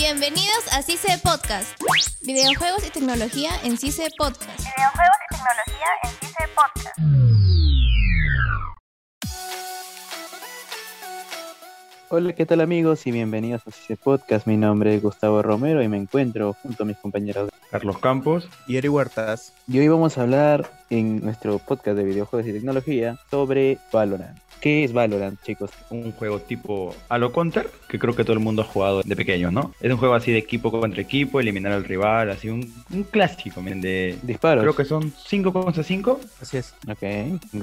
Bienvenidos a CICE Podcast. Videojuegos y tecnología en CICE Podcast. Videojuegos y tecnología en CICE Podcast. Hola, ¿qué tal amigos? Y bienvenidos a CICE Podcast. Mi nombre es Gustavo Romero y me encuentro junto a mis compañeros. Carlos Campos. y Eri Huertas. Y hoy vamos a hablar en nuestro podcast de videojuegos y tecnología sobre Valorant. ¿Qué es Valorant, chicos? Un juego tipo a lo Counter, que creo que todo el mundo ha jugado de pequeño, ¿no? Es un juego así de equipo contra equipo, eliminar al rival, así un, un clásico, miren, de... Disparos. Creo que son 5 contra 5. Así es. Ok.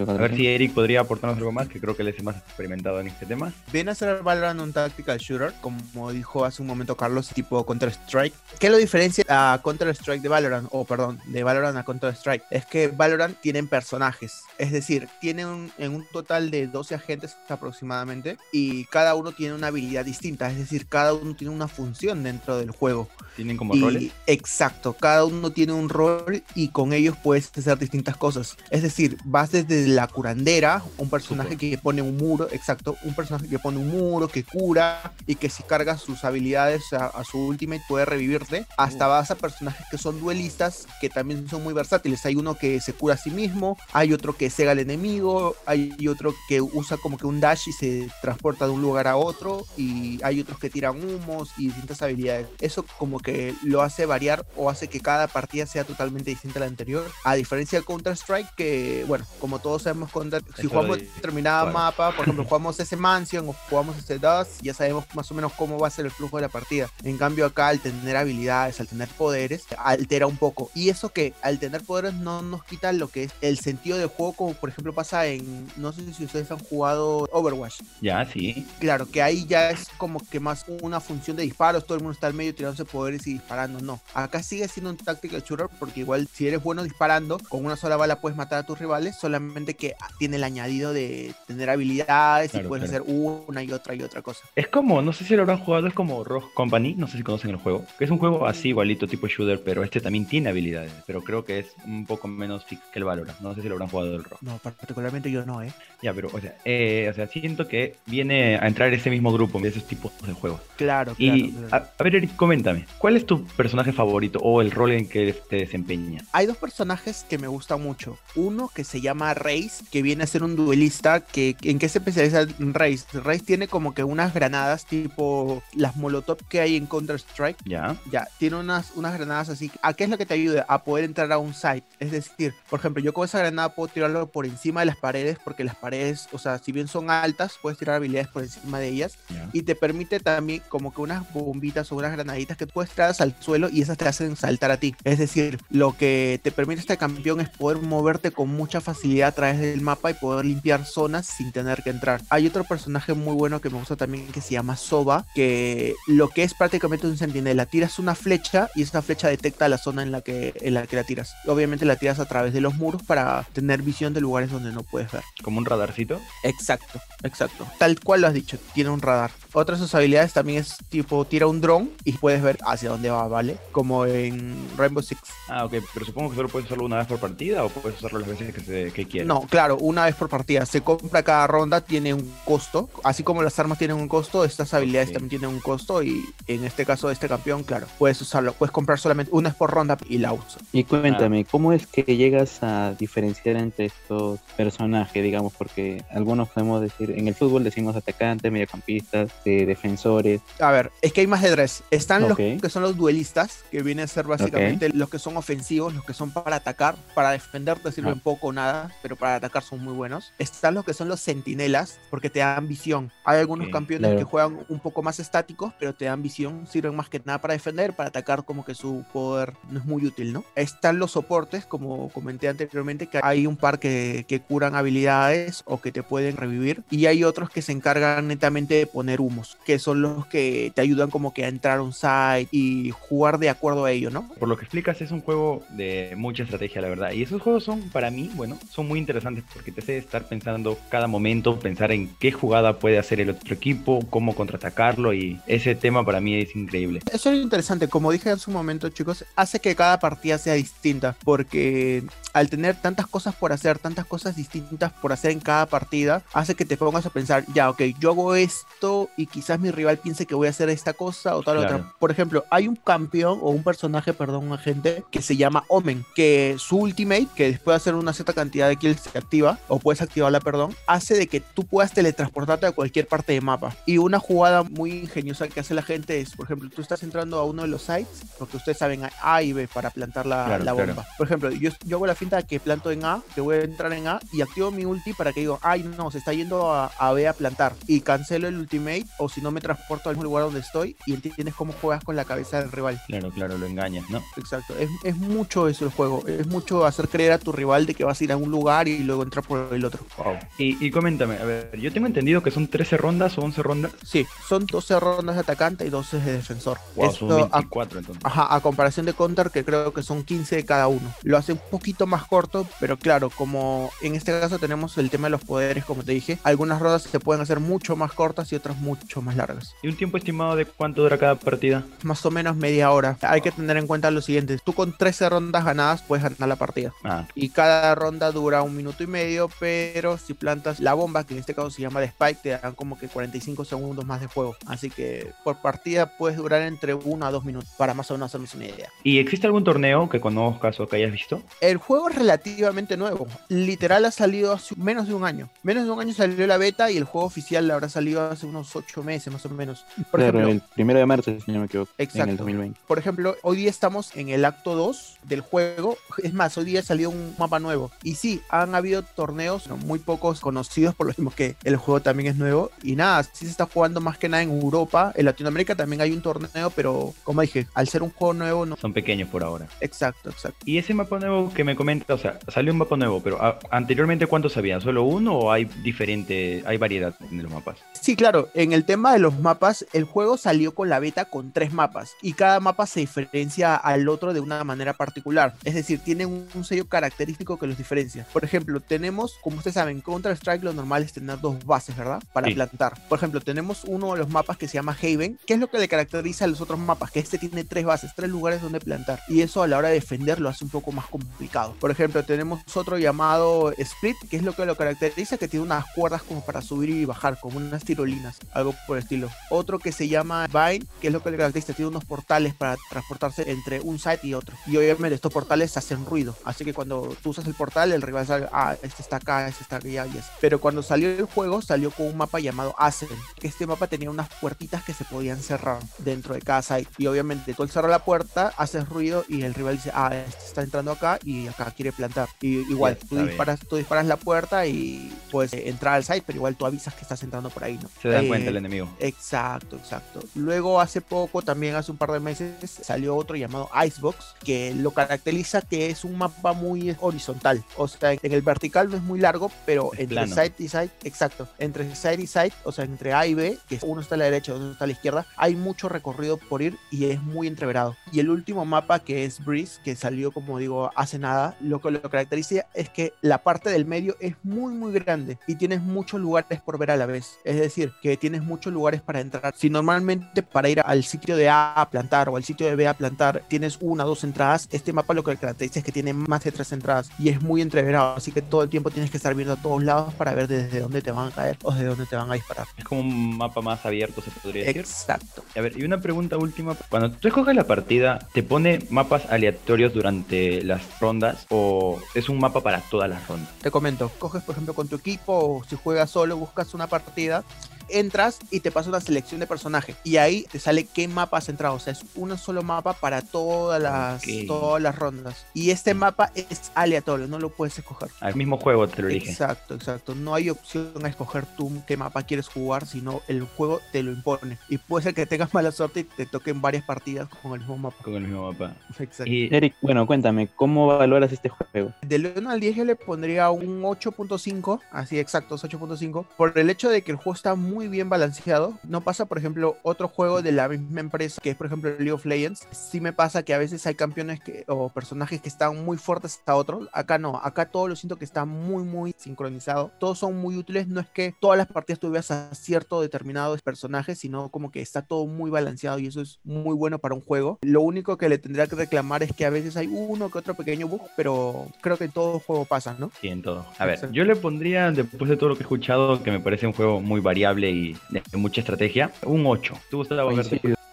A ver si Eric podría aportarnos algo más, que creo que él es el más experimentado en este tema. Viene a ser Valorant un tactical shooter, como dijo hace un momento Carlos, tipo Counter-Strike. ¿Qué lo diferencia a Counter-Strike de Valorant? O perdón, de Valorant a Counter-Strike. Es que Valorant tienen personajes. Es decir, tienen un- en un total de 12 agentes aproximadamente. Y cada uno tiene una habilidad distinta. Es decir, cada uno tiene una función dentro del juego. Tienen como Y- roles. Exacto, cada uno tiene un rol y con ellos puedes hacer distintas cosas. Es decir, vas desde la curandera, un personaje Súper. que pone un muro, exacto, un personaje que pone un muro, que cura y que si cargas sus habilidades a, a su ultimate puede revivirte, hasta Uh. vas a personajes que son duelistas que también son muy versátiles. Hay uno que se cura a sí mismo, hay otro que cega al enemigo, hay otro que usa como que un dash y se transporta de un lugar a otro y hay otros que tiran humos y distintas habilidades. Eso como que lo hace variar o hace que cada partida sea totalmente distinta a la anterior. A diferencia del Counter-Strike que, bueno, como todos sabemos, Counter, si jugamos de- determinada claro. mapa, por ejemplo, jugamos ese Mansion o jugamos ese Dust, ya sabemos más o menos cómo va a ser el flujo de la partida. En cambio acá, al tener habilidades, al tener poderes, altera un poco. Y eso que al tener poderes no nos quita lo que es el sentido del juego, como por ejemplo pasa en, no sé si ustedes han jugado Overwatch. Ya, sí. Claro, que ahí ya es como que más una función de disparos, todo el mundo está al medio tirándose poderes y disparando, no. Acá sigue siendo un tactical shooter porque igual si eres bueno disparando, con una sola bala puedes matar a tus rivales, solamente que tiene el añadido de tener habilidades y puedes claro. hacer una y otra y otra cosa. Es como, no sé si lo habrán jugado, es como Rogue Company, no sé si conocen el juego, que es un juego así igualito tipo shooter, pero este también tiene habilidades, pero creo que es un poco menos que el Valorant, no sé si lo habrán jugado el Rogue. No, particularmente yo no, ¿eh? Ya, pero, o sea, eh, o sea, siento que viene a entrar ese mismo grupo de esos tipos de juegos. Claro, claro. Y, claro. a, a ver, Eric, coméntame, ¿cuál es tu personaje favorito o el rol en que te desempeñas? Hay dos personajes que me gustan mucho. Uno que se llama Reis, que viene a ser un duelista. Que, ¿En qué se especializa Reis? Reis tiene como que unas granadas tipo las Molotov que hay en Counter-Strike. Ya, Ya, tiene unas, unas granadas así. ¿A qué es lo que te ayuda? A poder entrar a un site. Es decir, por ejemplo, yo con esa granada puedo tirarlo por encima de las paredes, porque las paredes, o sea, si bien son altas, puedes tirar habilidades por encima de ellas. Y te permite también como que unas bombitas o unas granaditas que puedes tirar al suelo y esas te hacen saltar a ti. Es decir, lo que te permite este campeón es poder moverte con mucha facilidad a través del mapa y poder limpiar zonas sin tener que entrar. Hay otro personaje muy bueno que me gusta también que se llama Soba, que lo que es prácticamente un sentinela. Tiras una flecha y esa flecha detecta la zona en la que, en la que la tiras. Obviamente la tiras a través de los muros para tener visión de lugares donde no puedes ver. Como un radarcito. Exacto, exacto. Tal cual lo has dicho, tiene un radar. Otra de sus habilidades también es tipo tira un dron y puedes ver hacia dónde va, ¿vale? Como en Rainbow Six. Ah, ok, pero supongo que solo puedes usarlo una vez por partida o puedes usarlo las veces que, se, que quieras. No, claro, una vez por partida. Se compra cada ronda, tiene un costo. Así como las armas tienen un costo, estas habilidades también tienen un costo. Y en este caso de este campeón, claro, puedes usarlo. Puedes comprar solamente una vez por ronda y la usas. Y cuéntame, ¿cómo es que llegas a diferenciar entre estos personajes, digamos? Porque algunos podemos decir, en el fútbol decimos atacantes, mediocampistas, eh, defensores. A ver, es que hay más de tres. Están Ok. los que son los duelistas, que vienen a ser básicamente los que son ofensivos, los que son para atacar, para defender te sirven Ah. poco o nada, pero para atacar son muy buenos. Están los que son los sentinelas, porque te dan visión. Hay algunos Ok, campeones claro. que juegan un poco más estáticos, pero te dan visión, sirven más que nada para defender, para atacar como que su poder no es muy útil, ¿no? Están los soportes, como comenté anteriormente, que hay un par que, que curan habilidades o que te pueden revivir, y hay otros que se encargan netamente de poner humos, que son los que te ayudan como que a entrar a un site y jugar de acuerdo a ello, ¿no? Por lo que explicas, es un juego de mucha estrategia, la verdad. Y esos juegos son, para mí, bueno, son muy interesantes porque te hace estar pensando cada momento, pensar en qué jugada puede hacer el otro equipo, cómo contraatacarlo. Y ese tema para mí es increíble. Eso es interesante, como dije en su momento, chicos, hace que cada partida sea distinta, porque al tener tantas cosas por hacer, tantas cosas distintas por hacer en cada partida, hace que te pongas a pensar, ya, ok, yo hago esto y quizás mi rival piense que voy a hacer esta cosa o tal Claro. otra. Por ejemplo, hay un campeón o un personaje, perdón, un agente que se llama Omen, que su ultimate, que después de hacer una cierta cantidad de kills se activa, o puedes activarla, perdón, hace de que tú puedas teletransportarte a cualquier parte de mapa. Y una jugada muy ingeniosa que hace la gente es, por ejemplo, tú estás entrando a uno de los sites, porque ustedes saben hay A y B para plantar la, Claro, la claro. bomba. Por ejemplo, yo, yo hago la finta de que planto en A, que voy a entrar en A y activo mi ulti para que digo, ay no, se está yendo a, a B a plantar. Y cancelo el ultimate o si no me transporto al mismo lugar donde estoy y entiendes cómo juegas con la cabeza del rival. Claro, claro, lo engañas, ¿no? Exacto, es, es mucho eso el juego, es mucho hacer creer a tu rival de que vas a ir a un lugar y luego entrar por el otro. Wow. Y, y coméntame, a ver, yo tengo entendido que son 13 rondas o 11 rondas. Sí, son 12 rondas de atacante y 12 de defensor. Wow, Esto son a- 24 entonces. Ajá, a comparación de Counter, que creo que son 15 de cada uno. Lo hace un poquito más corto, pero claro, como en este caso tenemos el tema de los poderes, como te dije, algunas rondas se pueden hacer mucho más cortas y otras mucho más largas. ¿Y un tiempo estimado de cuánto dura cada partida? Más o menos media hora. Hay que tener en cuenta lo siguiente: tú con 13 rondas ganadas puedes ganar la partida. Ah, Y cada ronda dura un minuto y medio, pero si plantas la bomba, que en este caso se llama de Spike, te dan como que 45 segundos más de juego. Así que por partida puedes durar entre 1 a 2 minutos, para más o menos hacernos una idea. ¿y existe algún torneo que conozcas o que hayas visto? El juego es relativamente nuevo. Literal ha salido hace menos de un año. Menos de un año salió la beta y el juego oficial habrá salido hace unos 8 meses más o menos. Por claro, ejemplo, el primero de marzo, si no me equivoco, en Exacto. el 2020. por ejemplo, hoy día estamos en el acto 2 del juego. Es más, hoy día salió un mapa nuevo. Y sí, han habido torneos no, muy pocos conocidos, por lo mismo que el juego también es nuevo. Y nada, sí se está jugando más que nada en Europa. En Latinoamérica también hay un torneo, pero como dije, al ser un juego nuevo, no. Son pequeños por ahora. Exacto, exacto. Y ese mapa nuevo que me comenta, o sea, salió un mapa nuevo, pero ah, anteriormente ¿cuántos había? ¿Solo uno o hay diferente, hay variedad en los mapas? Sí, claro, en el tema de los mapas, el juego salió con la beta con tres mapas y cada mapa se diferencia al otro de una manera particular. Es decir, tiene un, un sello característico que los diferencia. Por ejemplo, tenemos, como ustedes saben, Counter-Strike lo normal es tener dos bases, ¿verdad? Para Sí. plantar. Por ejemplo, tenemos uno de los mapas que se llama Haven, que es lo que le caracteriza a los otros mapas, que este tiene tres bases, tres lugares donde plantar. Y eso a la hora de defender lo hace un poco más complicado. Por ejemplo, tenemos otro llamado Split, que es lo que lo caracteriza, que tiene unas cuerdas como para subir y bajar, como unas tirolinas, algo por el estilo. Otro que se llama Vine, que es lo que le caracteriza, tiene unos portales para transportarse entre un site y otro. Y obviamente estos portales hacen ruido, así que cuando tú usas el portal, el rival sabe, ah, este está acá, este está allá y así. Pero cuando salió el juego, salió con un mapa llamado Ascent, que este mapa tenía unas puertitas que se podían cerrar dentro de cada site. Y obviamente tú al cerrar la puerta, haces ruido y el rival dice, ah, este está entrando acá y acá quiere plantar. Y igual, tú disparas, tú disparas la puerta y puedes entrar al site, pero igual tú avisas que estás entrando por ahí, ¿no? Se dan Eh, cuenta el enemigo. Exacto, exacto. Luego hace poco, también hace un par de meses, salió otro llamado Icebox, que lo caracteriza que es un mapa muy horizontal. O sea, en el vertical no es muy largo, pero Es entre plano. side y side, exacto, entre side y side, o sea, entre A y B, que uno está a la derecha y otro está a la izquierda, hay mucho recorrido por ir y es muy entreverado. Y el último mapa, que es Breeze, que salió, como digo, hace nada, lo que lo caracteriza es que la parte del medio es muy, muy grande y tienes muchos lugares por ver a la vez. Es decir, que tienes muchos lugares para entrar. Si normalmente para ir al sitio de A a plantar o al sitio de B a plantar tienes una o dos entradas, este mapa lo que caracteriza es que tiene más de tres entradas y es muy entreverado. Así que todo el tiempo tienes que estar viendo a todos lados para ver desde dónde te van a caer o desde dónde te van a disparar. Es como un mapa más abierto, se podría decir. Exacto. A ver, y una pregunta última. Cuando tú escoges la partida, ¿te pone mapas aleatorios durante las rondas o es un mapa para todas las rondas? Te comento, coges por ejemplo con tu equipo o si juegas solo, buscas una partida, entras y te pasa una selección de personajes y ahí te sale qué mapa has entrado, o sea, es un solo mapa para todas las, Ok. todas las rondas. Y este mapa es aleatorio, no lo puedes escoger. Al mismo juego te lo elige. Exacto, exacto. No hay opción a escoger tú qué mapa quieres jugar, sino el juego te lo impone. Y puede ser que tengas mala suerte y te toquen varias partidas con el mismo mapa. Con el mismo mapa. Exacto. Y Eric, bueno, cuéntame, ¿cómo valoras este juego? Del 1 al 10 yo le pondría un 8.5, así exactos, 8.5, por el hecho de que el juego está muy bien balanceado. No pasa, por ejemplo, otro juego de la misma empresa, que es, por ejemplo, League of Legends. Sí me pasa que a veces hay campeones que, o personajes que están muy fuertes hasta otros. Acá no, acá todo lo siento que está muy, muy sincronizado. Todos son muy útiles. No es que todas las partidas tuvieras a cierto determinado personaje, sino como que está todo muy balanceado y eso es muy bueno para un juego. Lo único que le tendría que reclamar es que a veces hay uno que otro pequeño bug, pero creo que en todo juego pasa, ¿no? Sí, en todo. A ver, yo le pondría, después de todo lo que he escuchado, que me parece un juego muy variable y de mucha estrategia, un 8. ¿Tú, Gustavo?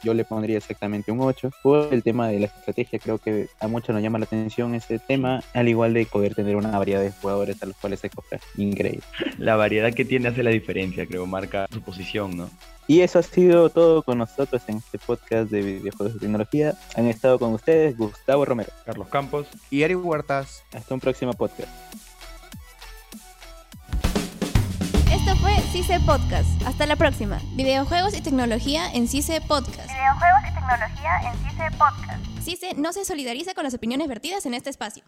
Yo le pondría exactamente un 8. Por el tema de la estrategia, creo que a muchos nos llama la atención ese tema, al igual de poder tener una variedad de jugadores a los cuales escoger. Increíble. La variedad que tiene hace la diferencia, creo, marca su posición, ¿no? Y eso ha sido todo con nosotros en este podcast de videojuegos de tecnología. Han estado con ustedes Gustavo Romero. Carlos Campos. Y Eric Huertas. Hasta un próximo podcast. CICE Podcast. Hasta la próxima. Videojuegos y tecnología en CICE Podcast. Videojuegos y tecnología en CICE Podcast. CICE no se solidariza con las opiniones vertidas en este espacio.